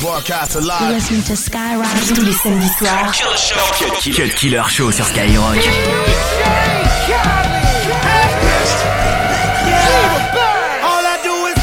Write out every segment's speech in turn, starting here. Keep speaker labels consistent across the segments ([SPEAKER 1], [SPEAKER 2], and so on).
[SPEAKER 1] Broadcast live.
[SPEAKER 2] Listen to Skyrock tous les samedis soirs.
[SPEAKER 3] Cut Killer Show sur Skyrock.
[SPEAKER 4] All I do is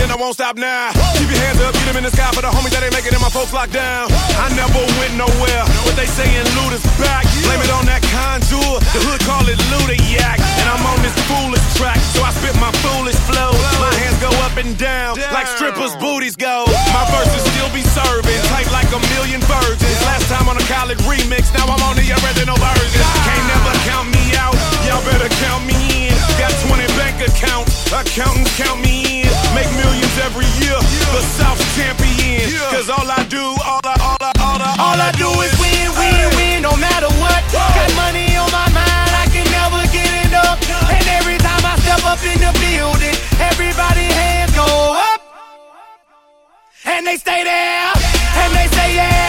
[SPEAKER 4] and I
[SPEAKER 5] won't stop now. Keep your hands up, get them in the sky for the homies that ain't making it, my folks locked down. I never went nowhere, but they saying Luda's back. Blame it on that contour, the hood call it Luda Yak. And I'm on this foolish track, so I spit my foolish flow. My hands go up and down, like strippers' booties go. My verses still be serving, tight like a million virgins. Last time on a college remix, now I'm on the original version. Can't never count me out, y'all better count me in. Got 20 bank accounts, accountants count me in. Make millions every year, the South champion. Cause all I do, all I, all I, all I,
[SPEAKER 4] All I do is win, win, win, no matter what. Got money on my mind, I can never get enough. And every time I step up in the building, everybody hands go up. And they stay there, and they say yeah,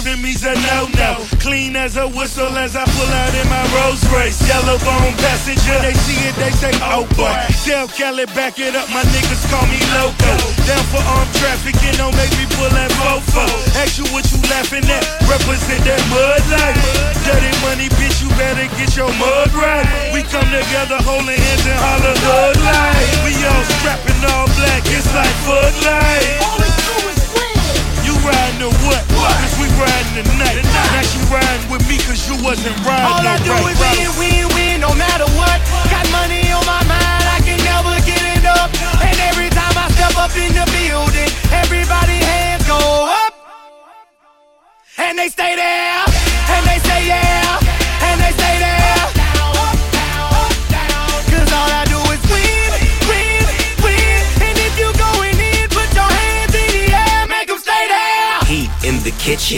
[SPEAKER 6] serving me's a no no. Clean as a whistle as I pull out in my Rolls Royce, yellow bone passenger. They see it, they say, oh boy. Tell Kelly back it up, my niggas call me loco. Down for armed trafficking, don't make me pull that fofo. Ask you what you laughing at, represent that mud life. Dirty money, bitch, you better get your mud right. We come together, holding hands and holler hood life. We all strapping all black, it's like Bud Light. You riding or what? Cause we riding tonight. Now she riding with me cause you wasn't riding
[SPEAKER 4] All I do
[SPEAKER 6] no
[SPEAKER 4] is
[SPEAKER 6] right,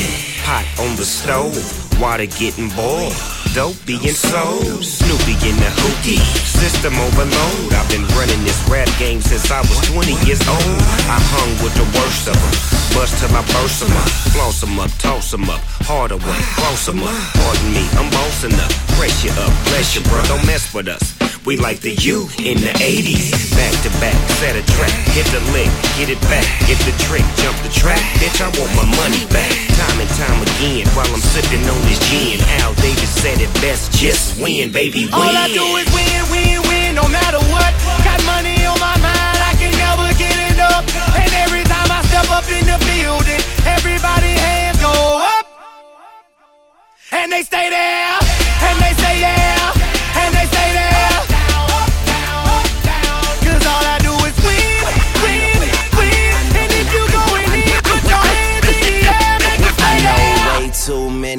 [SPEAKER 4] the
[SPEAKER 7] pot on the stove, water getting boiled. Dope being sold, Snoopy in the hookie, system overload. I've been running this rap game since I was 20 years old. I hung with the worst of them, bust till I burst them up, floss them up, toss them up, harder work, cross them up. Pardon me, I'm bossing up, pressure up, bless you, bro, don't mess with us. We like the U in the 80s. Back to back, set a track, hit the lick, get it back, get the trick, jump the track. Bitch, I want my money back. Time and time again, while I'm sipping on this gin. Al Davis said it best, just win, baby, win.
[SPEAKER 4] All I do is win, win, win, no matter what. Got money on my mind, I can never get it up. And every time I step up in the building, everybody hands go up. And they stay there, and they say yeah,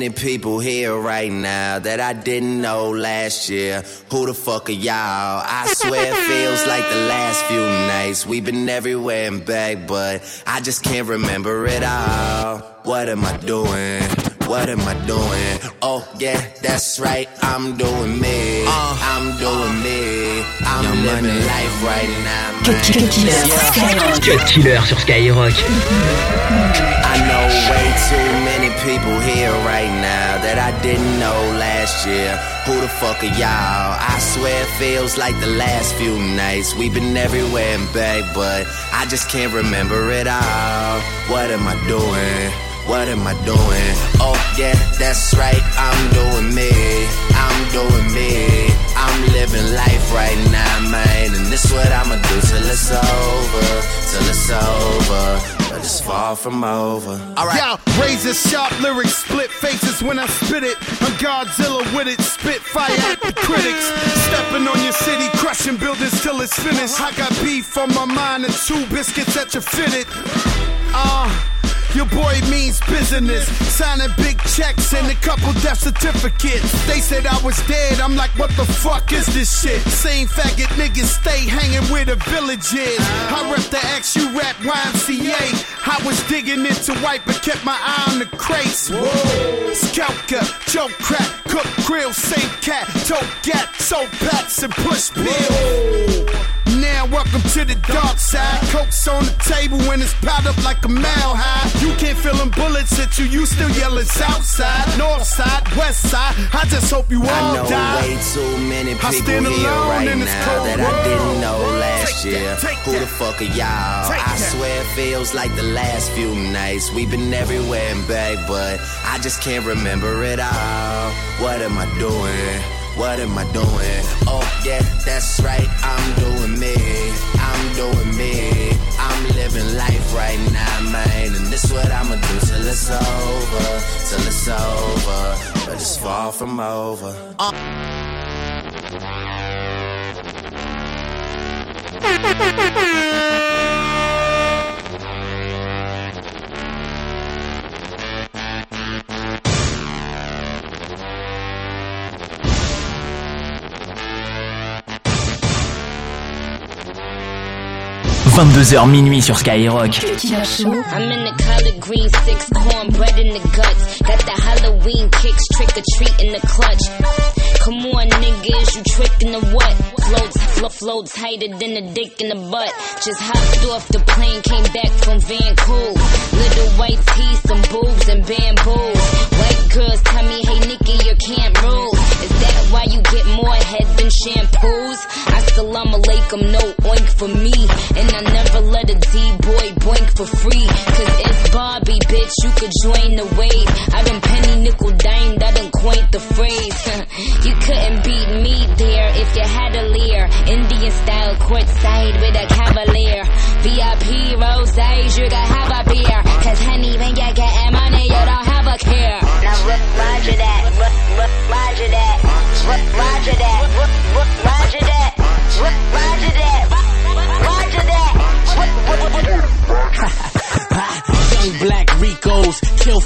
[SPEAKER 8] many people here right now that I didn't know last year. Who the fuck are y'all? I swear it feels like the last few nights. We've been everywhere and back, but I just can't remember it all. What am I doing? What am I doing? Oh yeah, that's right. I'm doing me. Uh. I'm doing me. I'm living life right now,
[SPEAKER 2] Cut. Killer sur Skyrock.
[SPEAKER 3] Cut Killer sur Skyrock.
[SPEAKER 8] I know way too many people here right now that I didn't know last year. Who the fuck are y'all? I swear it feels like the last few nights. We've been everywhere and back, but I just can't remember it all. What am I doing? What am I doing? Oh yeah, that's right. I'm doing me. I'm doing me. I'm living life right now, man. And this what I'ma do till it's over. Till it's over. It's far from over. Alright.
[SPEAKER 1] Yo, razor sharp lyrics, split faces when I spit it. I'm Godzilla with it, spit fire at the critics. Stepping on your city, crushing buildings till it's finished. I got beef on my mind and two biscuits that you fitted. Uh, Your boy means business. Signing big checks and a couple death certificates. They said I was dead. I'm like, what the fuck is this shit? Same faggot niggas stay hanging where the village is. I rep the X, you rap YMCA. I was digging into white, but kept my eye on the crates. Skelka, choke crack, cook grill, same cat, tote gat, soap pats, and push pill. Now welcome to the dark side. Coke's on the table when it's piled up like a mile high. You can't feel them bullets at you, you still yelling south side, north side, west side. I just hope you all
[SPEAKER 8] I know
[SPEAKER 1] die.
[SPEAKER 8] way too many
[SPEAKER 1] I
[SPEAKER 8] people
[SPEAKER 1] stand
[SPEAKER 8] here right
[SPEAKER 1] in this
[SPEAKER 8] now that
[SPEAKER 1] world.
[SPEAKER 8] I didn't know last
[SPEAKER 1] Take
[SPEAKER 8] year.
[SPEAKER 1] that, take
[SPEAKER 8] Who the fuck are y'all?
[SPEAKER 1] Take
[SPEAKER 8] I
[SPEAKER 1] that.
[SPEAKER 8] swear it feels like the last few nights. We've been everywhere and back, but I just can't remember it all. What am I doing? What am I doing? Oh yeah, that's right. I'm doing me. I'm doing me. I'm living life right now, man. And this what I'ma do till it's over. Till it's over. But it's far from over.
[SPEAKER 3] – 22h minuit sur Skyrock.
[SPEAKER 9] I'm in the collard green six, cornbread in the guts. Got the Halloween kicks, trick or treat in the clutch. Come on, niggas, you tricking the what? Floats, flo- floats tighter than a dick in the butt. Just hopped off the plane, came back from Vancouver. Little white teeth, some boobs and bamboos. White girls tell me, hey Nikki, you can't move. Is that why you get more head than shampoos? Assalamu alaikum, no oink for me. And I never let a D-boy boink for free. Cause it's Bobby, bitch, you could join the wave. I done penny nickel dime, I done quaint the phrase. you couldn't beat me there if you had a leer. Indian style courtside with a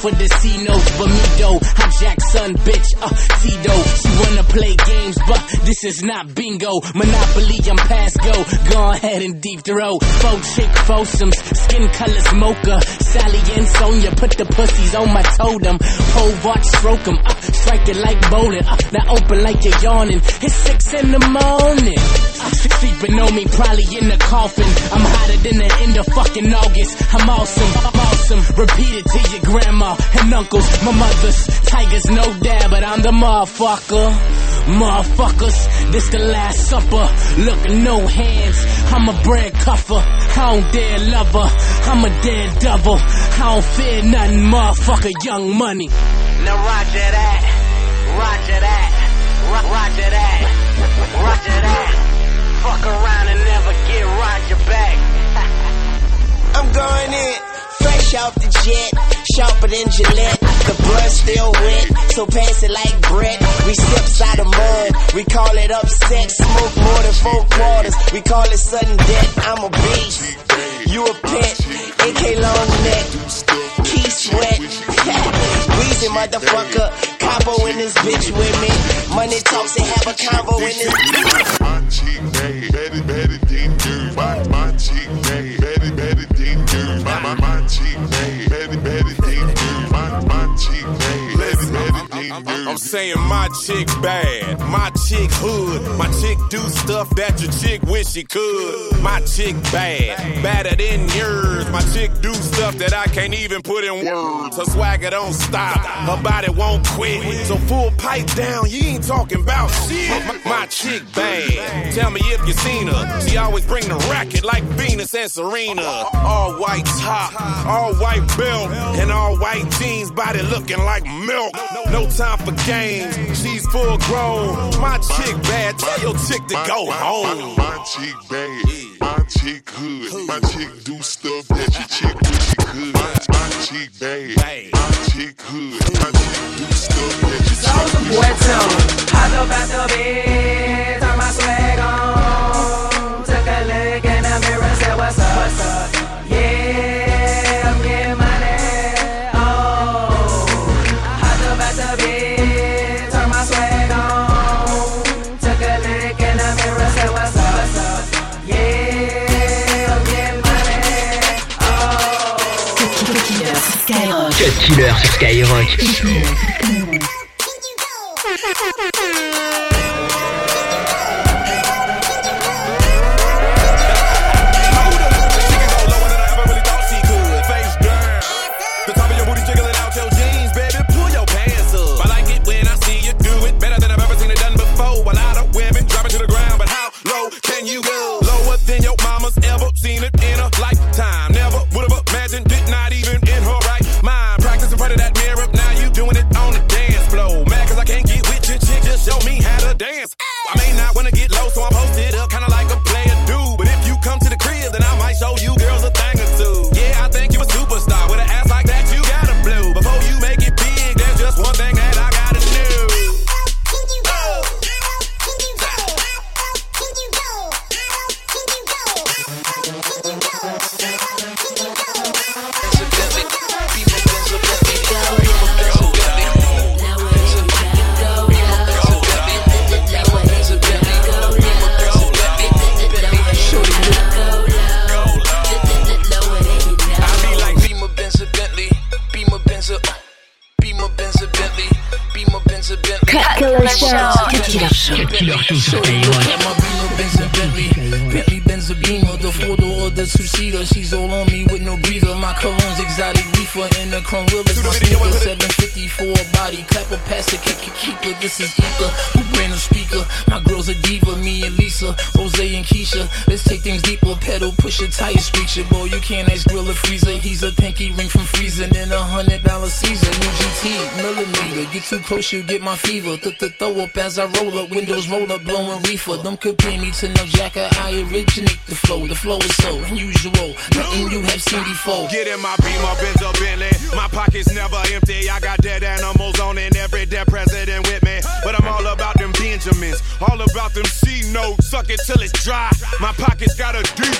[SPEAKER 10] For the C-notes, Bamido, hijack son, bitch, uh, Tito. She wanna play games, but this is not bingo. Monopoly, I'm past go. Go ahead and deep throw. Faux chick, foursomes, skin color smoker. Sally and Sonia, put the pussies on my totem. Pole watch, stroke stroke 'em, uh, strike it like bowling. Uh, now open like you're yawning. It's six in the morning. Uh, sleeping on me, probably in the coffin. I'm hotter than the end of fucking August. I'm awesome, I'm. Repeat it to your grandma and uncles, my mothers. Tigers, no dad, but I'm the motherfucker. Motherfuckers, this the last supper. Look, no hands. I'm a bread cuffer. I don't dare love her. I'm a dead double. I don't fear nothing, motherfucker. Young money.
[SPEAKER 4] Now roger that, roger that, ro- roger that, roger that. Fuck around and never get Roger back.
[SPEAKER 11] I'm going in, off the jet, sharper than Gillette. The blood still wet, so pass it like Brett. We steps out of mud, we call it upset. Smoke more than four quarters, we call it sudden death. I'm a beast, you a pet. AK long neck, key sweat. Weezy motherfucker, capo in this bitch with me. Money talks and have a convo in this.
[SPEAKER 12] My chick bad, better, better than. My, chick bad, better, better My, my, you.
[SPEAKER 5] I'm saying my chick bad, my chick hood, my chick do stuff that your chick wish she could. My chick bad, badder than yours. My chick do stuff that I can't even put in words. Her swagger don't stop, her body won't quit. So full pipe down, you ain't talking about shit. My, my chick bad, tell me if you seen her. She always bring the racket like Venus and Serena. All white top, all white belt, and all white jeans, body looking like milk. No time for games, she's full grown. My chick bad, tell your chick to go home.
[SPEAKER 12] My chick bad, my chick hood, my chick do stuff that your chick wish she could. My, my chick bad, my chick hood, my chick do stuff that your chick wish
[SPEAKER 4] Boy, tell me, hop up the bed, turn my swag on.
[SPEAKER 3] Cut Killer sur Skyrock.
[SPEAKER 13] 754 body, pass it, kick, keeper. This is Ether, who brand new speaker. My girl's a diva, me and Lisa, Rose and Keisha. Let's take things pedal, push a tire, screech it, boy. You can't ask grill or freezer. He's a pinky ring from freezing in a hundred dollar season. New GT, millimeter. Get too close, you get my fever. Th th throw up as I roll up, windows roll up, blowing reefer. Don't compare me to no jacker. I originate the flow. The flow is so unusual, nothing you have seen before.
[SPEAKER 5] Get in my Beamer, Benz or Bentley. My pockets never empty. I got dead animals on and every dead president with me. But I'm all about them Benjamins, all about them C notes. Suck it till it's dry. My pockets got a deep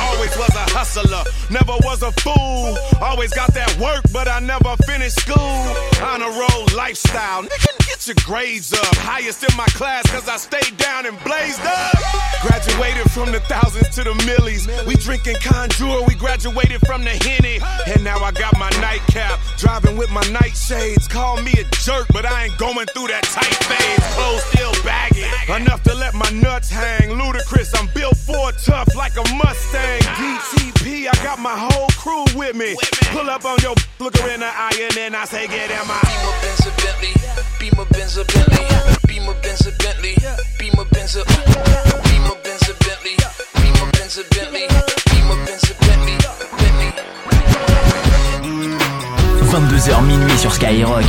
[SPEAKER 5] Always was a hustler, never was a fool. Always got that work, but I never finished school. On a roll lifestyle, nigga, get your grades up. Highest in my class, cause I stayed down and blazed up. Graduated from the thousands to the millies. We drinking conjure, we graduated from the Henny. And now I got my nightcap, driving with my nightshades. Call me a jerk, but I ain't going through that tight phase. Clothes still baggy, enough to let my nuts hang. Ludacris, I'm built for tough like a Mustang. DTP, I got my whole crew with me. Pull up on your look her in the eye and then I say, get in my.
[SPEAKER 13] Beamer, Benz, a Bentley, Beamer, Benz, a Bentley, Beamer, Benz, a Bentley, Beamer, Benz, a Beamer, Benz, a Bentley, Beamer, Benz, a Bentley, Beamer, Benz, a Bentley, Bentley.
[SPEAKER 3] 22h minuit sur Skyrock.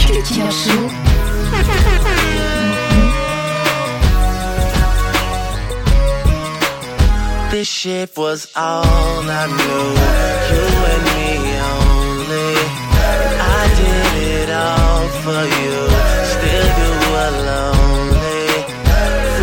[SPEAKER 8] This shit was all I knew. You and me only. I did it all for you. Still you were lonely.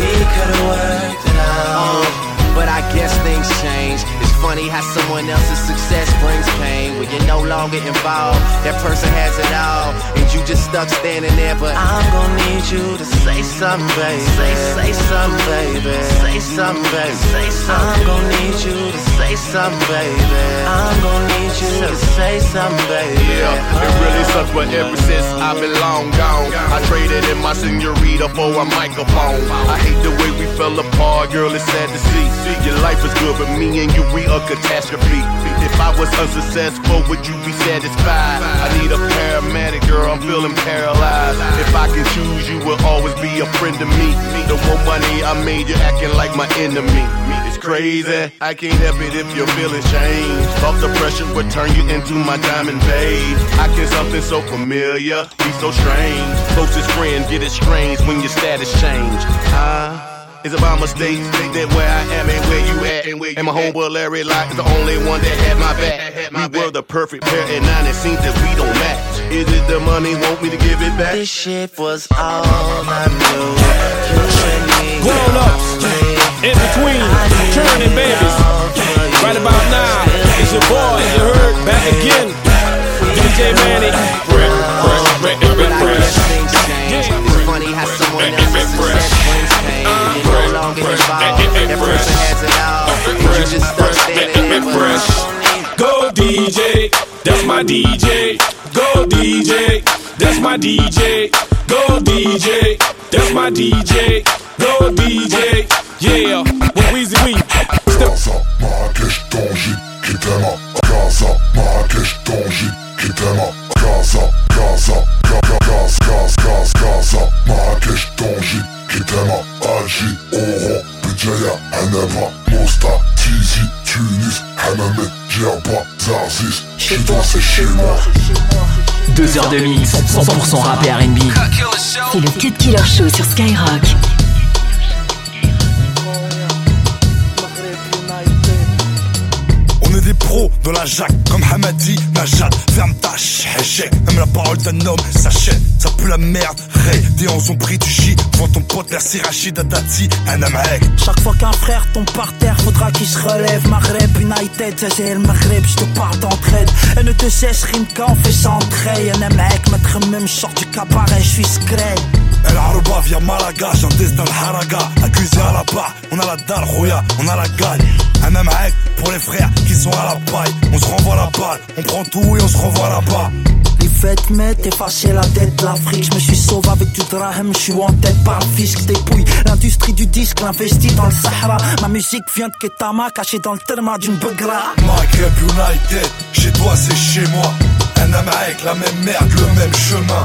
[SPEAKER 8] We could've worked it out. But I guess things change. It's funny how someone else's success brings pain. You're no longer involved, that person has it all. And you just stuck standing there. But I'm gonna need you to say something, baby. Say, say something, baby. Say something, baby. Say something. I'm gonna need you to say something, baby. I'm gonna need you to say something, baby.
[SPEAKER 14] Yeah, it really sucks, but ever since I've been long gone, I traded in my senorita for a microphone. I hate the way we fell apart, girl, it's sad to see. Your life is good, but me and you, we a catastrophe. If I was unsuccessful, would you be satisfied? I need a paramedic, girl, I'm feeling paralyzed. If I can choose, you will always be a friend to me. The more money I made, you're acting like my enemy. It's crazy, I can't help it if your feelings change. Off the pressure would turn you into my diamond babe. I can something so familiar, be so strange. Closest friend get estranged when your status change. Huh? Is it by mistake that where I am ain't where you at? And, where and my homeboy Larry Locke is the only one that had my back. We were the perfect pair, and now it seems that we don't match. Is it the money? Want me to give it back?
[SPEAKER 8] This shit was all I knew. You and me.
[SPEAKER 15] Grown ups, in between, turning babies. Right about now, it's your boy, you heard, back again. DJ Manny.
[SPEAKER 8] It but
[SPEAKER 15] Go DJ,
[SPEAKER 5] That's my DJ. Go DJ. That's my DJ. Go DJ. That's my DJ. Go DJ. Yeah. With Weezy Weed.
[SPEAKER 12] Gaza, Marrakech, Tanger, Ketama. Gaza, Marrakech. Gaza, Gaza, Gaza, Gaza, Gaza, Gaza, Gaza, Marrakech, Tanger, Ketama. Alger, Oran, Béjaïa, Annaba, Chez toi, c'est chez moi.
[SPEAKER 3] Deux heures de mix, 100% rap et R&B.
[SPEAKER 2] C'est le Cut Killer Show sur Skyrock.
[SPEAKER 6] On pros dans la jaque, comme Hamadi, Najat. Ferme ta échec. Même la parole d'un homme s'achète. Ça pue la merde. Ray, des hanches ont pris du. Devant ton pote, merci Rachid Adati, un amec.
[SPEAKER 16] Chaque fois qu'un frère tombe par terre, faudra qu'il se relève. Maghreb United, c'est le Maghreb, je te parle d'entraide. Elle ne te cesse rime quand on fait ça en trait. Un mec, mettre même short du cabaret, je suis scred.
[SPEAKER 6] El Arouba via Malaga, j'ai un destin le haraga. Accusé à la barre, on a la dalle, Roya, on a la gagne. Un même règle pour les frères qui sont à la paille. On se renvoie la balle, on prend tout et on se renvoie là-bas.
[SPEAKER 16] Les fêtes mettent effacer la dette de l'Afrique. Je me suis sauvé avec du drahem, je suis en tête par le fisc. Dépouille l'industrie du disque, l'investit dans le Sahara. Ma musique vient de Ketama, cachée dans le terma d'une begra.
[SPEAKER 6] Maghreb United, chez toi c'est chez moi. Un Amérique, la même merde, le même chemin.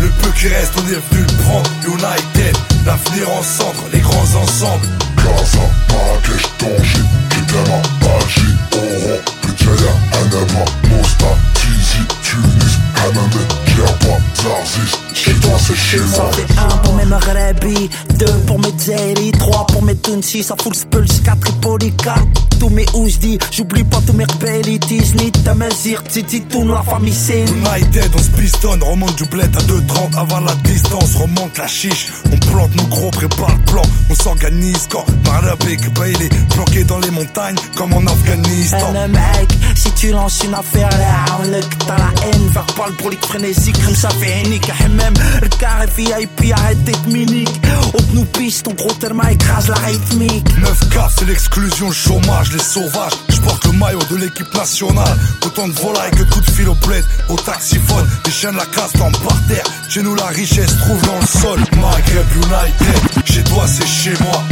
[SPEAKER 6] Le peu qui reste, on est venu le prendre. United, l'avenir en centre, les grands ensembles.
[SPEAKER 12] Gaza, Marrakech, Tanger, Kitema, Alger, Oran, Béjaïa, Annaba, Mosta, Tizi, Tunis, Hammamet, Djerba, Zarzis. Chez toi, c'est chez moi.
[SPEAKER 16] un pour mes Maghrebi, deux pour mes Zeri, trois pour mes Tunsi, ça fout le spulse, quatre quatre. Tous mes oujdi, j'oublie pas tous mes rebellis, Disney, Tamazir, Titi, tout la famille c'est
[SPEAKER 6] United, on se pistonne, remonte du bled à 2,30 avant la distance, remonte la chiche. On plante nos gros, prépare le plan, on s'organise quand Marabek Bailey, bloqué dans les montagnes comme en Afghanistan.
[SPEAKER 16] Un mec, si tu lances une affaire là, on le haine, faire pas le brolique frénésique, comme ça fait unique, même le carré VIP, arrête d'être minique. Haute nous piste, ton gros therma écrase la rythmique.
[SPEAKER 6] 9K, c'est l'exclusion, le chômage, les sauvages. Je porte le maillot de l'équipe nationale. Autant de volailles que de coups de fil au bled, au taxiphone. Les chiens de la casse tombent par terre. Chez nous, la richesse trouve dans le sol. Maghreb United, chez toi, c'est chez moi.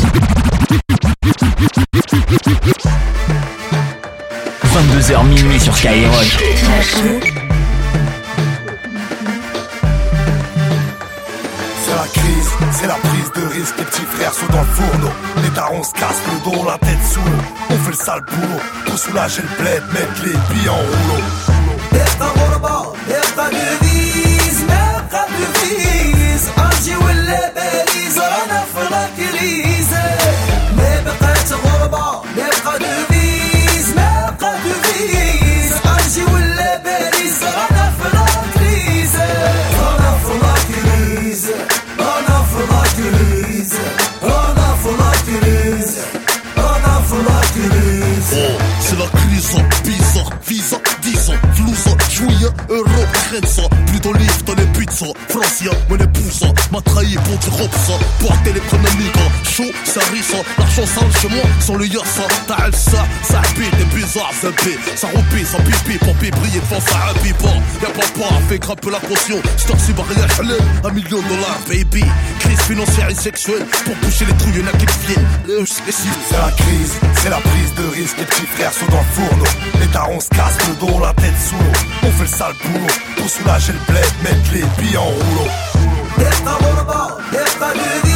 [SPEAKER 3] 22h minuit sur Skyrock.
[SPEAKER 6] crise, c'est la prise de risque. Les petits frères sont dans le fourneau. Les darons se cassent le dos, la tête sous l'eau. On fait le sale boulot pour soulager le bled, mettre les billes en rouleau.
[SPEAKER 17] نبقى غربة نبقى نغيز نبقى نغيز أرجي ولا باريس أنا في الكريزة ما بقات غربة نبقى نغيز
[SPEAKER 18] Europe kręca Plutôt livre dans les pizzas. Francja, mnie pusa Ma trahi pour du robsa Porte l'économique les premiers migrants, chaud, ça risa, l'argent sale chez moi, sans le yassa, t'as le ça, ça habite, des bizarres, ça paie, ça roupie, ça pipi, pour briller devant ça habille pas, y'a papa, fait grimper la potion, stock si barrière, un million de dollars, baby, crise financière et sexuelle, pour boucher les trouilles, y'en a qui viennent, les les
[SPEAKER 6] C'est la crise, c'est la prise de risque. Les petits frères sont dans le fourneau. Les darons se cassent le dos, la tête sous l'eau. On fait le sale boulot pour soulager le bled, mettre les billes en rouleau.
[SPEAKER 17] نبقى غربة نبقى نغيز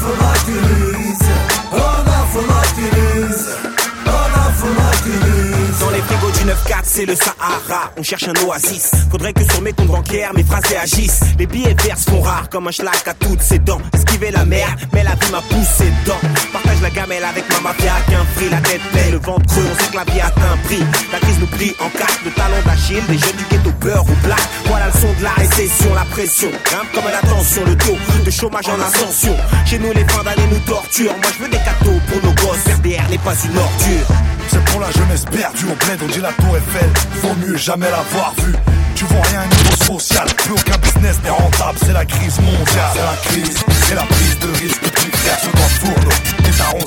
[SPEAKER 19] for my 9-4, c'est le Sahara. On cherche un oasis. Faudrait que sur mes comptes bancaires, mes phrases réagissent. Les billets verts font rares comme un schlag à toutes ses dents. Esquiver la mer, mais la vie m'a poussé dedans. Partage la gamelle avec ma mafia qu'un free, la tête pleine, le ventre creux. On sait que la vie atteint un prix. La crise nous plie en quatre, le talon d'Achille. Des jeunes du ghetto beurre ou black. Voilà le son de la récession, la pression. Grimpe comme la tension, le taux de chômage en ascension. Chez nous, les fins d'année nous torturent. Moi, je veux des cadeaux pour nos gosses. RDR n'est pas une ordure.
[SPEAKER 17] C'est pour la jeunesse perdue au bled, on dit la tour Eiffel. Vaut mieux jamais l'avoir vue. Tu vois rien niveau social, plus aucun business n'est rentable, c'est la crise mondiale. C'est la crise, c'est la prise de risque, petit frère se doit fourneau. Les darons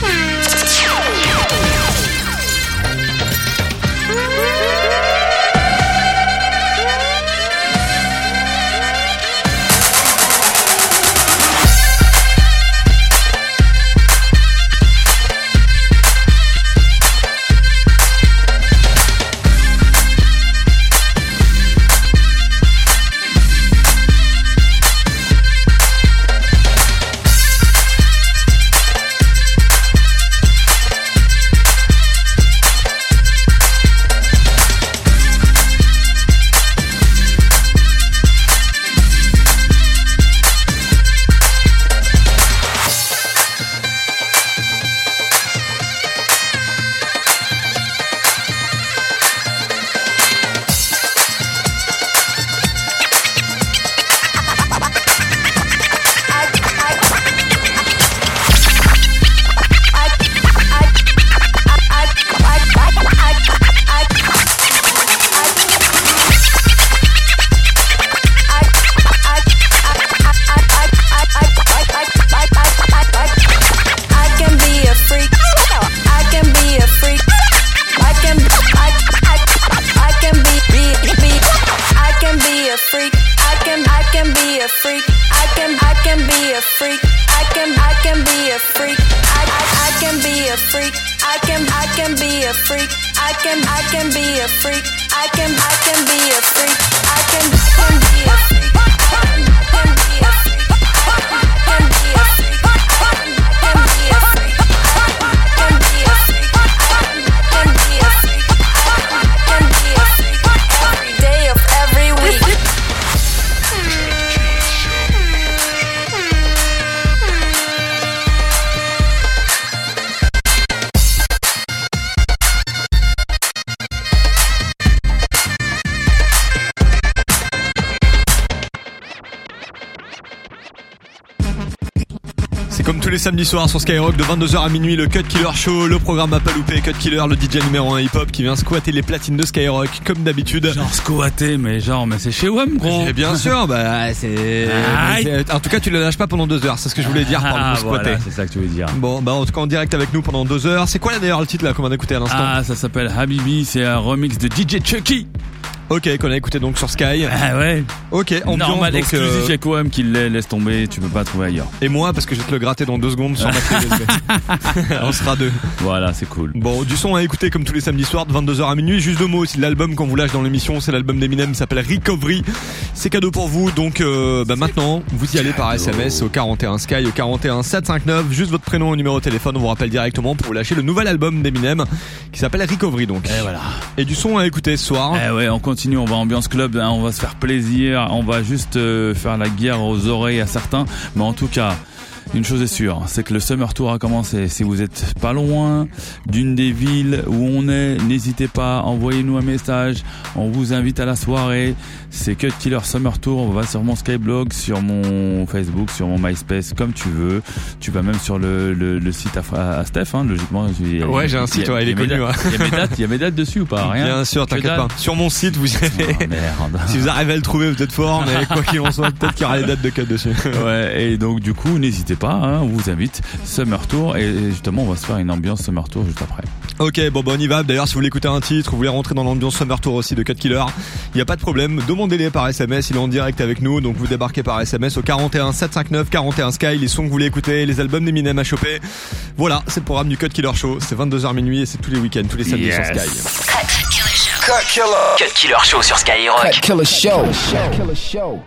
[SPEAKER 20] Samedis soirs sur Skyrock de 22h à minuit le Cut Killer Show, le programme à pas louper, Cut Killer, le DJ numéro 1 hip-hop qui vient squatter les platines de Skyrock comme d'habitude.
[SPEAKER 21] Genre squatter, mais genre, mais c'est chez WAM, gros.
[SPEAKER 20] Et bien sûr, bah c'est. En tout cas, tu le lâches pas pendant deux heures, c'est ce que je voulais dire par le
[SPEAKER 21] Ah,
[SPEAKER 20] squatter.
[SPEAKER 21] voilà, c'est ça que tu veux dire.
[SPEAKER 20] Bon, bah en tout cas en direct avec nous pendant deux heures. C'est quoi d'ailleurs le titre là qu'on vient d'écouter à l'instant?
[SPEAKER 21] Ah, ça s'appelle Habibi, c'est un remix de DJ Chucky.
[SPEAKER 20] Ok, qu'on a écouté donc sur Sky.
[SPEAKER 21] Ah ouais.
[SPEAKER 20] Ok, ambiance
[SPEAKER 21] Normal,
[SPEAKER 20] donc,
[SPEAKER 21] exclusif
[SPEAKER 20] euh,
[SPEAKER 21] chez OM qui l'est, laisse tomber, tu peux pas trouver ailleurs.
[SPEAKER 20] Et moi parce que je vais te le gratter dans deux secondes sur ma clé USB. On sera deux.
[SPEAKER 21] Voilà, c'est cool.
[SPEAKER 20] Bon, du son à écouter comme tous les samedis soirs de 22h à minuit. Juste deux mots aussi l'album qu'on vous lâche dans l'émission. C'est l'album d'Eminem, s'appelle Recovery. C'est cadeau pour vous. Donc euh, bah, maintenant, vous y allez par SMS au 41 Sky, au 41 759. Juste votre prénom et numéro de téléphone. On vous rappelle directement pour vous lâcher le nouvel album d'Eminem qui s'appelle Recovery donc.
[SPEAKER 21] Et voilà.
[SPEAKER 20] Et du son à écouter ce soir.
[SPEAKER 21] Eh ouais, on continue, on va ambiance club, hein, on va se faire plaisir, on va juste euh, faire la guerre aux oreilles à certains, mais en tout cas, une chose est sûre, c'est que le Summer Tour a commencé. Si vous êtes pas loin d'une des villes où on est, n'hésitez pas, envoyez-nous un message. On vous invite à la soirée. C'est Cut Killer Summer Tour. On va sur mon Skyblog, sur mon Facebook, sur mon MySpace, comme tu veux. Tu vas même sur le, le, le site à, à Steph, hein, logiquement. A-
[SPEAKER 20] Ouais, j'ai un
[SPEAKER 21] il
[SPEAKER 20] site, ouais, il est connu.
[SPEAKER 21] Il y a mes dates, il y a mes dates dessus ou pas Rien.
[SPEAKER 20] Bien sûr, t'inquiète pas. Sur mon site, vous avez...
[SPEAKER 21] Oh, merde.
[SPEAKER 20] si vous arrivez à le trouver, vous êtes fort, mais quoi qu'il en soit, peut-être qu'il y aura les dates de cut dessus.
[SPEAKER 21] Ouais, et donc du coup, n'hésitez pas, hein, on vous invite Summer Tour et justement, on va se faire une ambiance Summer Tour juste après.
[SPEAKER 20] Ok, bon, bah on y va. D'ailleurs, si vous voulez écouter un titre, vous voulez rentrer dans l'ambiance Summer Tour aussi de Cut Killer, il n'y a pas de problème. Demandez-les par SMS, il est en direct avec nous, donc vous débarquez par SMS au 41 759 41 Sky, les sons que vous voulez écouter, les albums d'Eminem à choper. Voilà, c'est le programme du Cut Killer Show. C'est 22h minuit et c'est tous les week-ends, tous les samedis
[SPEAKER 3] Yes.
[SPEAKER 20] sur Sky.
[SPEAKER 3] Cut Killer Show sur Skyrock.
[SPEAKER 22] Cut Killer Show.